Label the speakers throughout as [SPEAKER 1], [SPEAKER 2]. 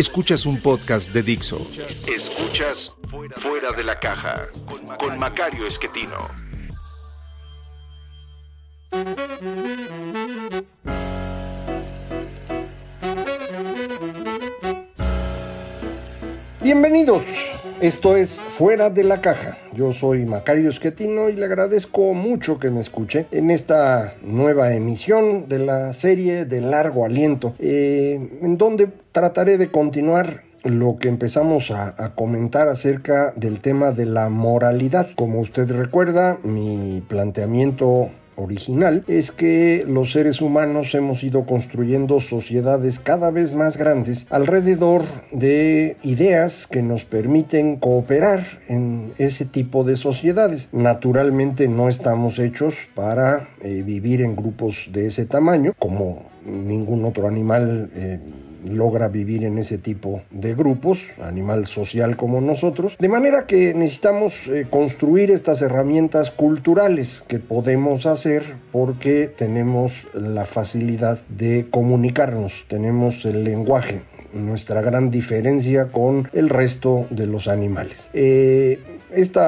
[SPEAKER 1] Escuchas un podcast de Dixo. Escuchas Fuera de la Caja con Macario Esquetino.
[SPEAKER 2] Bienvenidos, esto es Fuera de la Caja. Yo soy Macario Esquetino y le agradezco mucho que me escuche en esta nueva emisión de la serie de largo aliento, eh, en donde trataré de continuar lo que empezamos a, comentar acerca del tema de la moralidad. Como usted recuerda, mi planteamiento original es que los seres humanos hemos ido construyendo sociedades cada vez más grandes alrededor de ideas que nos permiten cooperar en ese tipo de sociedades. Naturalmente no estamos hechos para eh, vivir en grupos de ese tamaño como ningún otro animal eh, logra vivir en ese tipo de grupos, animal social como nosotros, de manera que necesitamos eh, construir estas herramientas culturales que podemos hacer porque tenemos la facilidad de comunicarnos, tenemos el lenguaje, nuestra gran diferencia con el resto de los animales. Este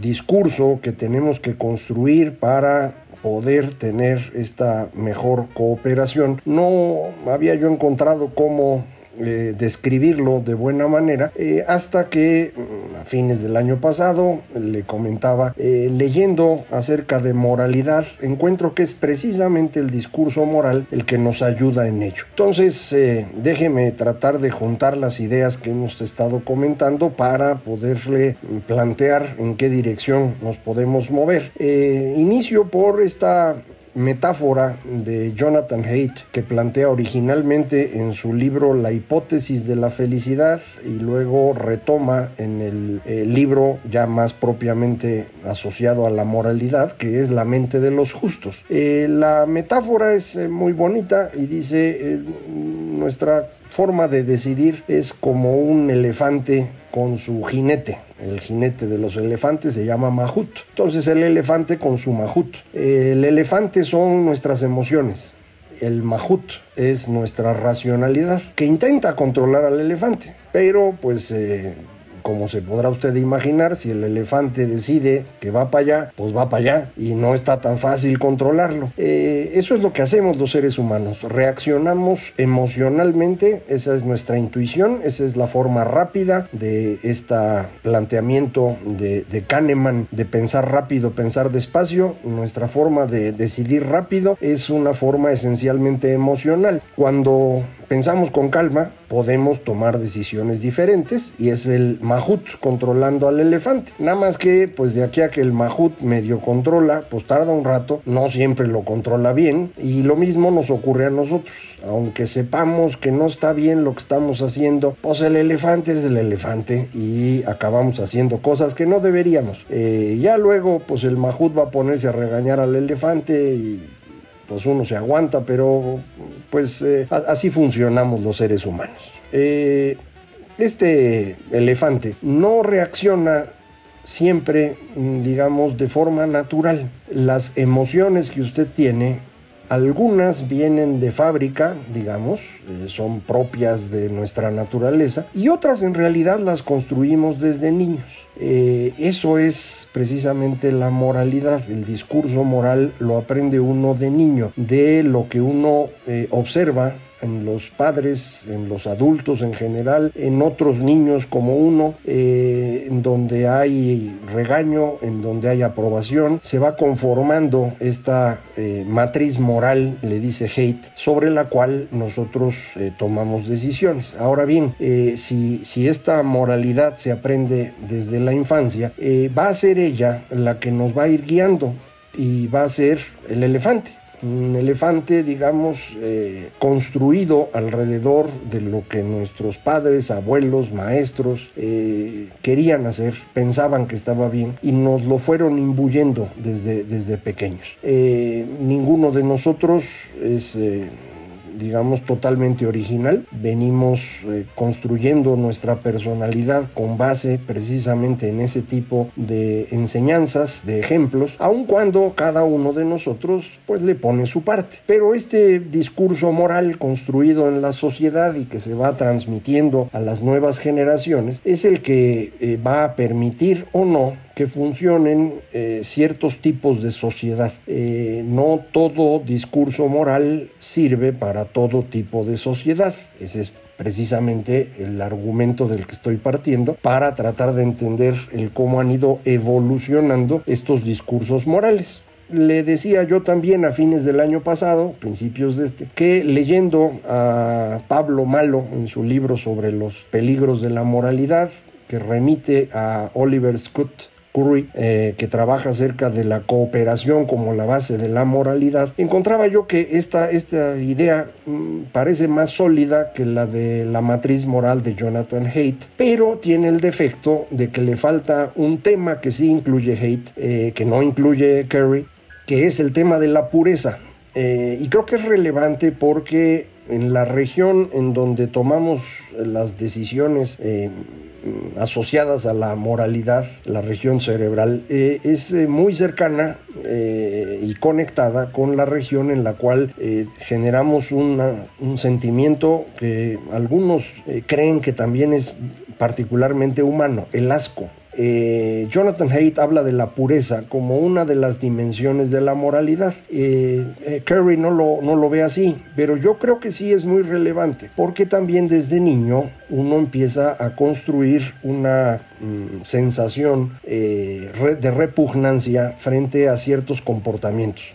[SPEAKER 2] discurso que tenemos que construir para poder tener esta mejor cooperación. No había yo encontrado cómo eh, describirlo de buena manera eh, hasta que mm, fines del año pasado le comentaba eh, leyendo acerca de moralidad encuentro que es precisamente el discurso moral el que nos ayuda en ello. Entonces déjeme tratar de juntar las ideas que hemos estado comentando para poderle plantear en qué dirección nos podemos mover. Inicio por esta metáfora de Jonathan Haidt que plantea originalmente en su libro La hipótesis de la felicidad y luego retoma en el, libro ya más propiamente asociado a la moralidad que es La mente de los justos. Eh, la metáfora es eh, muy bonita y dice eh, nuestra forma de decidir es como un elefante con su jinete. El jinete de los elefantes se llama Mahut. Entonces el elefante con su Mahut. El elefante son nuestras emociones. El Mahut es nuestra racionalidad que intenta controlar al elefante. Pero pues eh, como se podrá usted imaginar, si el elefante decide que va para allá, pues va para allá y no está tan fácil controlarlo. Eh, eso es lo que hacemos los seres humanos, reaccionamos emocionalmente, esa es nuestra intuición, esa es la forma rápida de este planteamiento de, de Kahneman de pensar rápido, pensar despacio, nuestra forma de decidir rápido es una forma esencialmente emocional. Cuando pensamos con calma, podemos tomar decisiones diferentes y es el Mahut controlando al elefante. Nada más que, pues de aquí a que el Mahut medio controla, pues tarda un rato, no siempre lo controla bien y lo mismo nos ocurre a nosotros. Aunque sepamos que no está bien lo que estamos haciendo, pues el elefante es el elefante y acabamos haciendo cosas que no deberíamos. Eh, ya luego, pues el Mahut va a ponerse a regañar al elefante y pues uno se aguanta, pero pues eh, así funcionamos los seres humanos. Eh, este elefante no reacciona siempre, digamos, de forma natural. Las emociones que usted tiene, algunas vienen de fábrica, digamos, eh, son propias de nuestra naturaleza, y otras en realidad las construimos desde niños. eso es precisamente la moralidad. El discurso moral lo aprende uno de niño, de lo que uno observa en los padres, en los adultos en general, en otros niños como uno, eh, en donde hay regaño, en donde hay aprobación, se va conformando esta eh, matriz moral, le dice Hate, sobre la cual nosotros eh, tomamos decisiones. Ahora bien, si, si esta moralidad se aprende desde la infancia, va a ser ella la que nos va a ir guiando y va a ser el elefante un elefante, digamos, eh, construido alrededor de lo que nuestros padres, abuelos, maestros eh, querían hacer, pensaban que estaba bien y nos lo fueron imbuyendo desde, desde pequeños. Eh, ninguno de nosotros es digamos, totalmente original. Venimos eh, construyendo nuestra personalidad con base precisamente en ese tipo de enseñanzas, de ejemplos, aun cuando cada uno de nosotros pues le pone su parte. Pero este discurso moral construido en la sociedad y que se va transmitiendo a las nuevas generaciones es el que eh, va a permitir o no que funcionen eh, ciertos tipos de sociedad. Eh, no todo discurso moral sirve para todo tipo de sociedad. Ese es precisamente el argumento del que estoy partiendo para tratar de entender el cómo han ido evolucionando estos discursos morales. Le decía yo también a fines del año pasado, principios de este, que leyendo a Pablo Malo en su libro sobre los peligros de la moralidad, que remite a Oliver Scott Curry, eh, que trabaja acerca de la cooperación como la base de la moralidad, encontraba yo que esta, esta idea mm, parece más sólida que la de la matriz moral de Jonathan Haidt, pero tiene el defecto de que le falta un tema que sí incluye Haidt, eh, que no incluye Curry, que es el tema de la pureza. Eh, y creo que es relevante porque en la región en donde tomamos las decisiones Mm, asociadas a la moralidad, la región cerebral, eh, es eh, muy cercana eh, y conectada con la región en la cual generamos un sentimiento que algunos creen que también es particularmente humano, el asco. Jonathan Haidt habla de la pureza como una de las dimensiones de la moralidad. Eh, lo, no lo ve así, pero yo creo que sí es muy relevante, porque también desde niño uno empieza a construir una mm, sensación de repugnancia frente a ciertos comportamientos.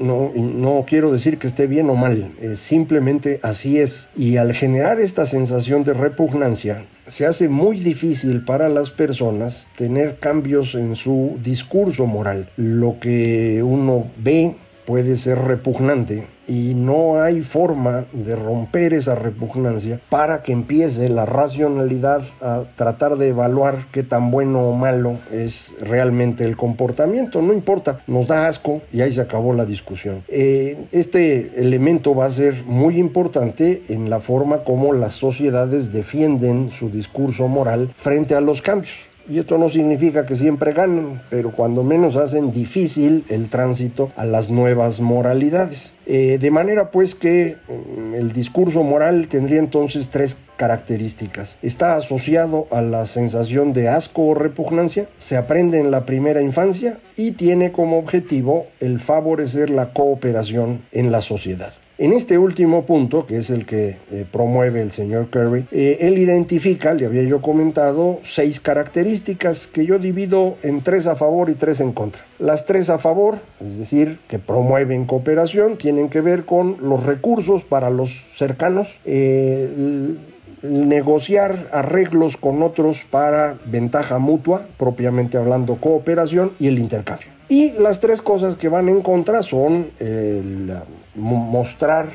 [SPEAKER 2] No, no, quiero decir que esté bien o mal, simplemente así es. Y al generar esta sensación de repugnancia, se hace muy difícil para las personas tener cambios en su discurso moral. Lo que uno ve puede ser repugnante y no hay forma de romper esa repugnancia para que empiece la racionalidad a tratar de evaluar qué tan bueno o malo es realmente el comportamiento. No importa, nos da asco y ahí se acabó la discusión. Eh, este elemento va a ser muy importante en la forma como las sociedades defienden su discurso moral frente a los cambios. Y esto no significa que siempre ganen, pero cuando menos hacen difícil el tránsito a las nuevas moralidades. Eh, de manera pues que mm, el discurso moral tendría entonces tres características. Está asociado a la sensación de asco o repugnancia, se aprende en la primera infancia y tiene como objetivo el favorecer la cooperación en la sociedad. En este último punto, que es el que eh, promueve el señor Curry, eh, él identifica, le había yo comentado, seis características que yo divido en tres a favor y tres en contra. Las tres a favor, es decir, que promueven cooperación, tienen que ver con los recursos para los cercanos, eh, negociar arreglos con otros para ventaja mutua, propiamente hablando cooperación y el intercambio. Y las tres cosas que van en contra son el mostrar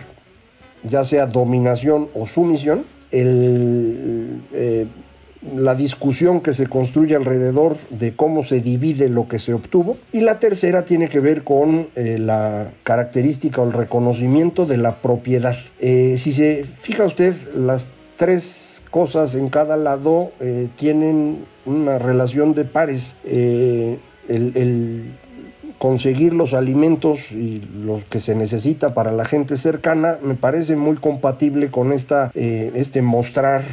[SPEAKER 2] ya sea dominación o sumisión, eh, la discusión que se construye alrededor de cómo se divide lo que se obtuvo. Y la tercera tiene que ver con eh, la característica o el reconocimiento de la propiedad. Eh, si se fija usted, las tres cosas en cada lado tienen una relación de pares. el conseguir los alimentos y los que se necesita para la gente cercana me parece muy compatible con esta, eh, este mostrar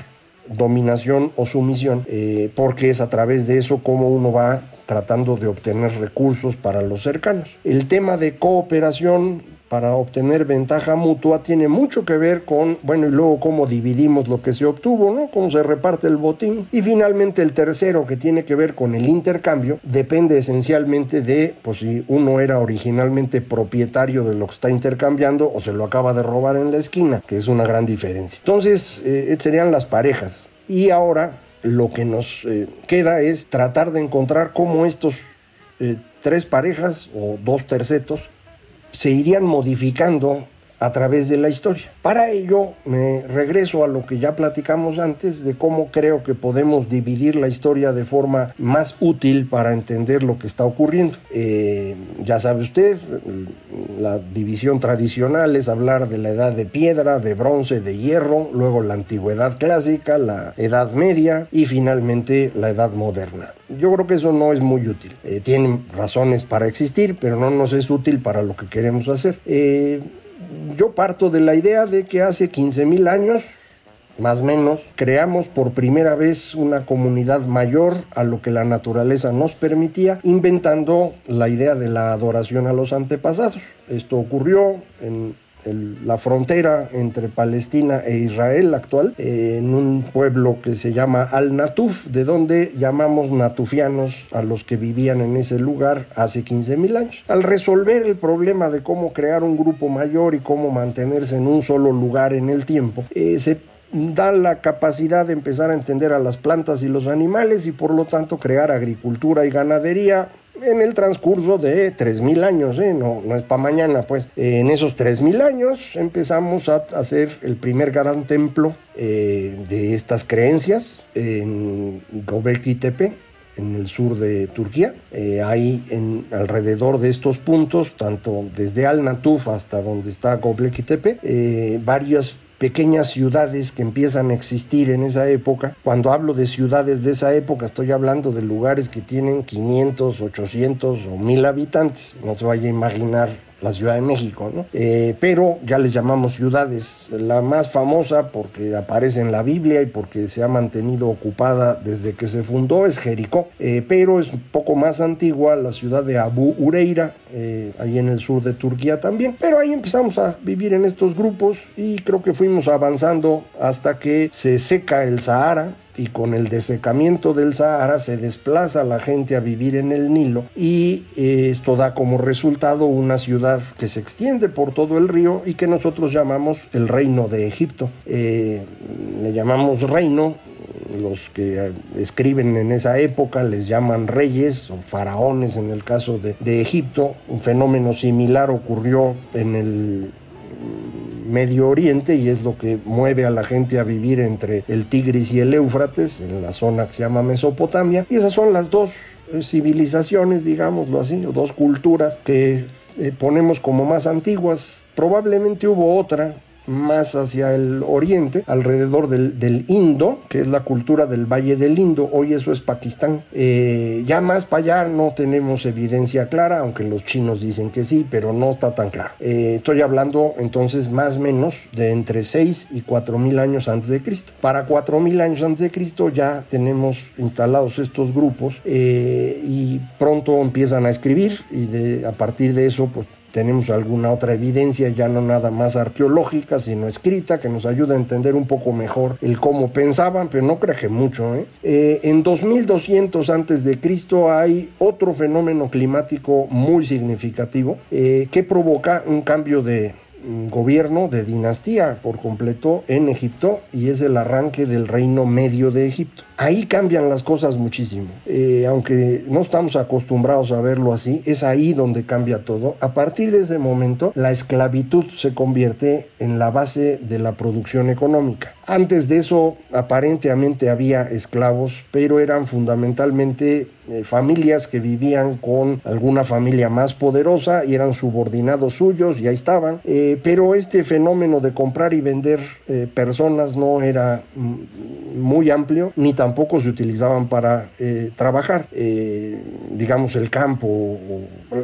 [SPEAKER 2] dominación o sumisión, eh, porque es a través de eso como uno va tratando de obtener recursos para los cercanos. El tema de cooperación para obtener ventaja mutua tiene mucho que ver con, bueno, y luego cómo dividimos lo que se obtuvo, ¿no? Cómo se reparte el botín. Y finalmente el tercero, que tiene que ver con el intercambio, depende esencialmente de, pues si uno era originalmente propietario de lo que está intercambiando o se lo acaba de robar en la esquina, que es una gran diferencia. Entonces, eh, serían las parejas. Y ahora lo que nos eh, queda es tratar de encontrar cómo estos eh, tres parejas o dos tercetos se irían modificando a través de la historia. Para ello me regreso a lo que ya platicamos antes de cómo creo que podemos dividir la historia de forma más útil para entender lo que está ocurriendo. Eh, ya sabe usted, la división tradicional es hablar de la edad de piedra, de bronce, de hierro, luego la antigüedad clásica, la edad media y finalmente la edad moderna. Yo creo que eso no es muy útil. Eh, tienen razones para existir, pero no nos es útil para lo que queremos hacer. Eh, yo parto de la idea de que hace 15 mil años, más o menos, creamos por primera vez una comunidad mayor a lo que la naturaleza nos permitía, inventando la idea de la adoración a los antepasados. Esto ocurrió en la frontera entre Palestina e Israel actual, en un pueblo que se llama Al-Natuf, de donde llamamos natufianos a los que vivían en ese lugar hace 15.000 años. Al resolver el problema de cómo crear un grupo mayor y cómo mantenerse en un solo lugar en el tiempo, eh, se da la capacidad de empezar a entender a las plantas y los animales y por lo tanto crear agricultura y ganadería en el transcurso de 3.000 años, ¿eh? no, no es para mañana, pues. en esos 3.000 años empezamos a hacer el primer gran templo eh, de estas creencias en Göbekli Tepe, en el sur de Turquía. Eh, hay en, alrededor de estos puntos, tanto desde Al Natuf hasta donde está Göbekli Tepe, eh, varias pequeñas ciudades que empiezan a existir en esa época. Cuando hablo de ciudades de esa época, estoy hablando de lugares que tienen 500, 800 o 1000 habitantes. No se vaya a imaginar la Ciudad de México, ¿no? Eh, pero ya les llamamos ciudades. La más famosa porque aparece en la Biblia y porque se ha mantenido ocupada desde que se fundó es Jericó, eh, pero es un poco más antigua la ciudad de Abu Ureira, eh, ahí en el sur de Turquía también. Pero ahí empezamos a vivir en estos grupos y creo que fuimos avanzando hasta que se seca el Sahara y con el desecamiento del Sahara se desplaza la gente a vivir en el Nilo y eh, esto da como resultado una ciudad que se extiende por todo el río y que nosotros llamamos el reino de Egipto. Eh, le llamamos reino, los que escriben en esa época les llaman reyes o faraones en el caso de, de Egipto. Un fenómeno similar ocurrió en el Medio Oriente y es lo que mueve a la gente a vivir entre el Tigris y el Éufrates, en la zona que se llama Mesopotamia. Y esas son las dos eh, civilizaciones, digámoslo así, o dos culturas que eh, ponemos como más antiguas. Probablemente hubo otra más hacia el oriente, alrededor del, Indo, que es la cultura del Valle del Indo, hoy eso es Pakistán. Eh, ya más para allá no tenemos evidencia clara, aunque los chinos dicen que sí, pero no está tan claro. Eh, estoy hablando entonces más o menos de entre 6 y 4 mil años antes de Cristo. Para 4 mil años antes de Cristo ya tenemos instalados estos grupos eh, y pronto empiezan a escribir y a partir de eso pues tenemos alguna otra evidencia, ya no nada más arqueológica, sino escrita, que nos ayuda a entender un poco mejor el cómo pensaban, pero no creo que mucho. ¿eh? Eh, en 2200 antes de Cristo hay otro fenómeno climático muy significativo eh, que provoca un cambio de gobierno de dinastía por completo en Egipto y es el arranque del reino medio de Egipto. Ahí cambian las cosas muchísimo. Eh, aunque no estamos acostumbrados a verlo así, es ahí donde cambia todo. A partir de ese momento, la esclavitud se convierte en la base de la producción económica. Antes de eso, aparentemente había esclavos, pero eran fundamentalmente eh, familias que vivían con alguna familia más poderosa y eran subordinados suyos y ahí estaban. Eh, pero este fenómeno de comprar y vender personas no era mm, muy amplio, ni tampoco tampoco se utilizaban para eh, trabajar. Eh, digamos, el campo,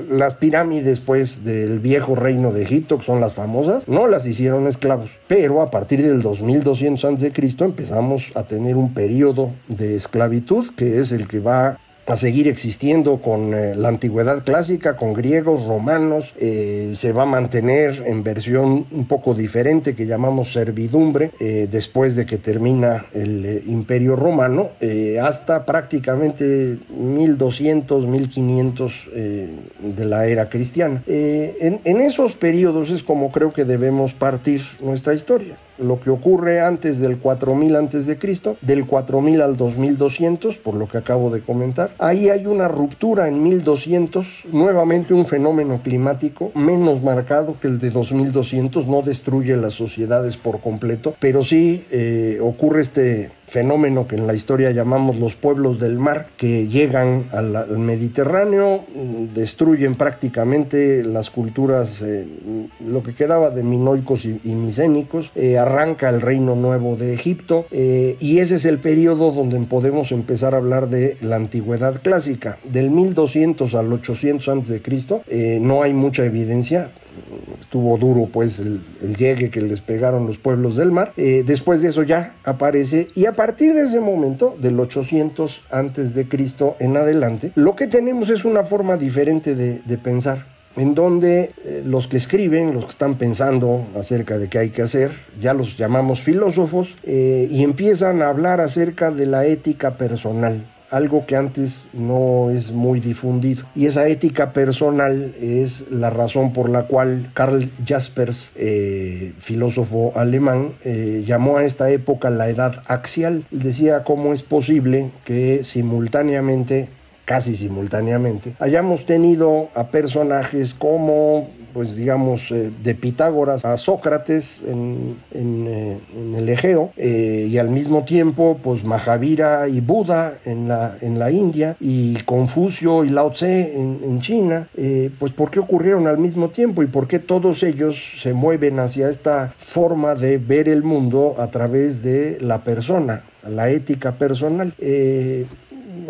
[SPEAKER 2] las pirámides, pues, del viejo reino de Egipto, que son las famosas, no las hicieron esclavos. Pero a partir del 2200 a.C. empezamos a tener un periodo de esclavitud, que es el que va a seguir existiendo con eh, la antigüedad clásica, con griegos, romanos, eh, se va a mantener en versión un poco diferente que llamamos servidumbre eh, después de que termina el imperio romano hasta prácticamente 1200, 1500 de la era cristiana. En, en esos periodos es como creo que debemos partir nuestra historia. Lo que ocurre antes del 4000 antes de Cristo, del 4000 al 2200, por lo que acabo de comentar. Ahí hay una ruptura en 1200, nuevamente un fenómeno climático menos marcado que el de 2200, no destruye las sociedades por completo, pero sí eh, ocurre este fenómeno que en la historia llamamos los pueblos del mar, que llegan al, Mediterráneo, destruyen prácticamente las culturas, eh, lo que quedaba de minoicos y, micénicos, eh, arranca el reino nuevo de Egipto, eh, y ese es el periodo donde podemos empezar a hablar de la antigüedad clásica. Del 1200 al 800 a.C. no hay mucha evidencia, estuvo duro pues el, llegue que les pegaron los pueblos del mar. Eh, después de eso ya aparece y a partir de ese momento, del 800 antes de Cristo en adelante, lo que tenemos es una forma diferente de, pensar en donde eh, los que escriben, los que están pensando acerca de qué hay que hacer, ya los llamamos filósofos, eh, y empiezan a hablar acerca de la ética personal algo que antes no es muy difundido. Y esa ética personal es la razón por la cual Karl Jaspers, eh, filósofo alemán, eh, llamó a esta época la edad axial. Decía cómo es posible que simultáneamente casi simultáneamente, hayamos tenido a personajes como pues digamos, eh, de Pitágoras a Sócrates en, eh, el Egeo eh, y al mismo tiempo, pues Mahavira y Buda en la, en la India y Confucio y Lao Tse en, en China, pues ¿por qué ocurrieron al mismo tiempo y por qué todos ellos se mueven hacia esta forma de ver el mundo a través de la persona? la ética personal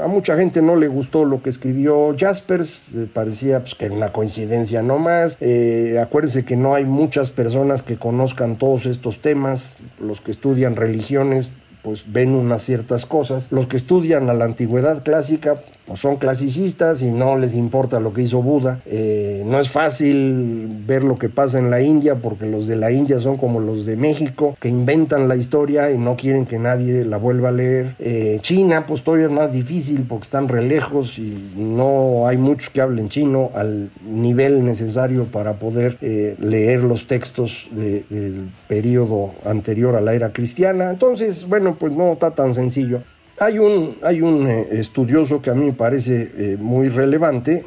[SPEAKER 2] a mucha gente no le gustó lo que escribió Jaspers, parecía pues, que era una coincidencia nomás. Eh, acuérdense que no hay muchas personas que conozcan todos estos temas, los que estudian religiones pues ven unas ciertas cosas. Los que estudian a la antigüedad clásica pues son clasicistas y no les importa lo que hizo Buda. Eh, no es fácil ver lo que pasa en la India porque los de la India son como los de México, que inventan la historia y no quieren que nadie la vuelva a leer. Eh, China, pues todavía es más difícil porque están re lejos y no hay muchos que hablen chino al nivel necesario para poder eh, leer los textos del periodo anterior a la era cristiana. Entonces, bueno, pues no está tan sencillo. Hay un, hay un eh, estudioso que a mí me parece eh, muy relevante,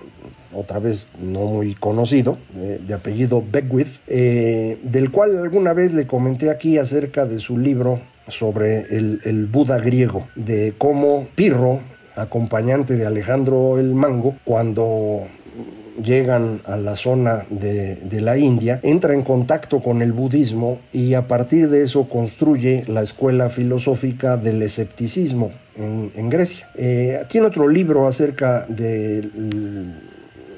[SPEAKER 2] otra vez no muy conocido, eh, de apellido Beckwith, del cual alguna vez le comenté aquí acerca de su libro sobre el, el Buda griego, de cómo Pirro, acompañante de Alejandro el Mango, cuando llegan a la zona de, la India, entra en contacto con el budismo y a partir de eso construye la escuela filosófica del escepticismo en, Grecia. Eh, tiene otro libro acerca de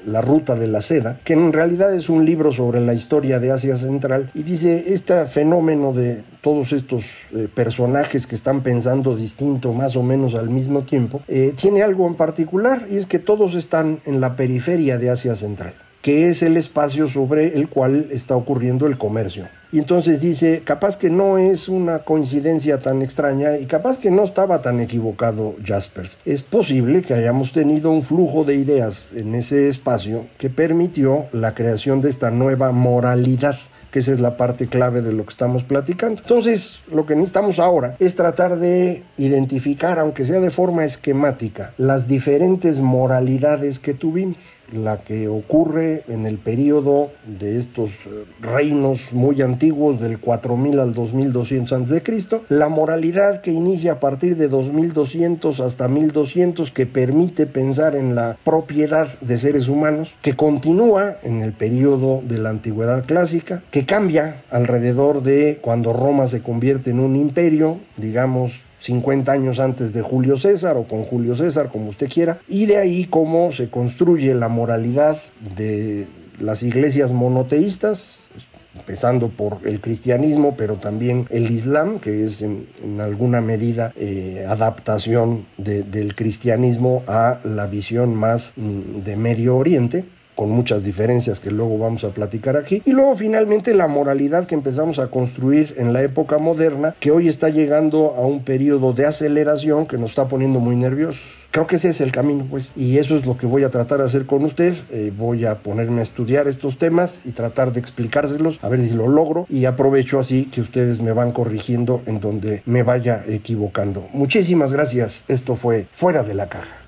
[SPEAKER 2] la ruta de la seda, que en realidad es un libro sobre la historia de Asia Central y dice este fenómeno de todos estos eh, personajes que están pensando distinto más o menos al mismo tiempo, eh, tiene algo en particular y es que todos están en la periferia de Asia Central que es el espacio sobre el cual está ocurriendo el comercio. Y entonces dice, capaz que no es una coincidencia tan extraña y capaz que no estaba tan equivocado Jaspers. Es posible que hayamos tenido un flujo de ideas en ese espacio que permitió la creación de esta nueva moralidad que esa es la parte clave de lo que estamos platicando. Entonces, lo que necesitamos ahora es tratar de identificar, aunque sea de forma esquemática, las diferentes moralidades que tuvimos la que ocurre en el periodo de estos eh, reinos muy antiguos del 4000 al 2200 a.C., la moralidad que inicia a partir de 2200 hasta 1200 que permite pensar en la propiedad de seres humanos, que continúa en el periodo de la antigüedad clásica, que cambia alrededor de cuando Roma se convierte en un imperio, digamos 50 años antes de Julio César o con Julio César, como usted quiera, y de ahí cómo se construye la moralidad de las iglesias monoteístas, empezando por el cristianismo, pero también el islam, que es en, alguna medida eh, adaptación del cristianismo a la visión más mm, de Medio Oriente con muchas diferencias que luego vamos a platicar aquí. Y luego finalmente la moralidad que empezamos a construir en la época moderna, que hoy está llegando a un periodo de aceleración que nos está poniendo muy nerviosos. Creo que ese es el camino, pues, y eso es lo que voy a tratar de hacer con usted. Eh, voy a ponerme a estudiar estos temas y tratar de explicárselos, a ver si lo logro, y aprovecho así que ustedes me van corrigiendo en donde me vaya equivocando. Muchísimas gracias. Esto fue Fuera de la Caja.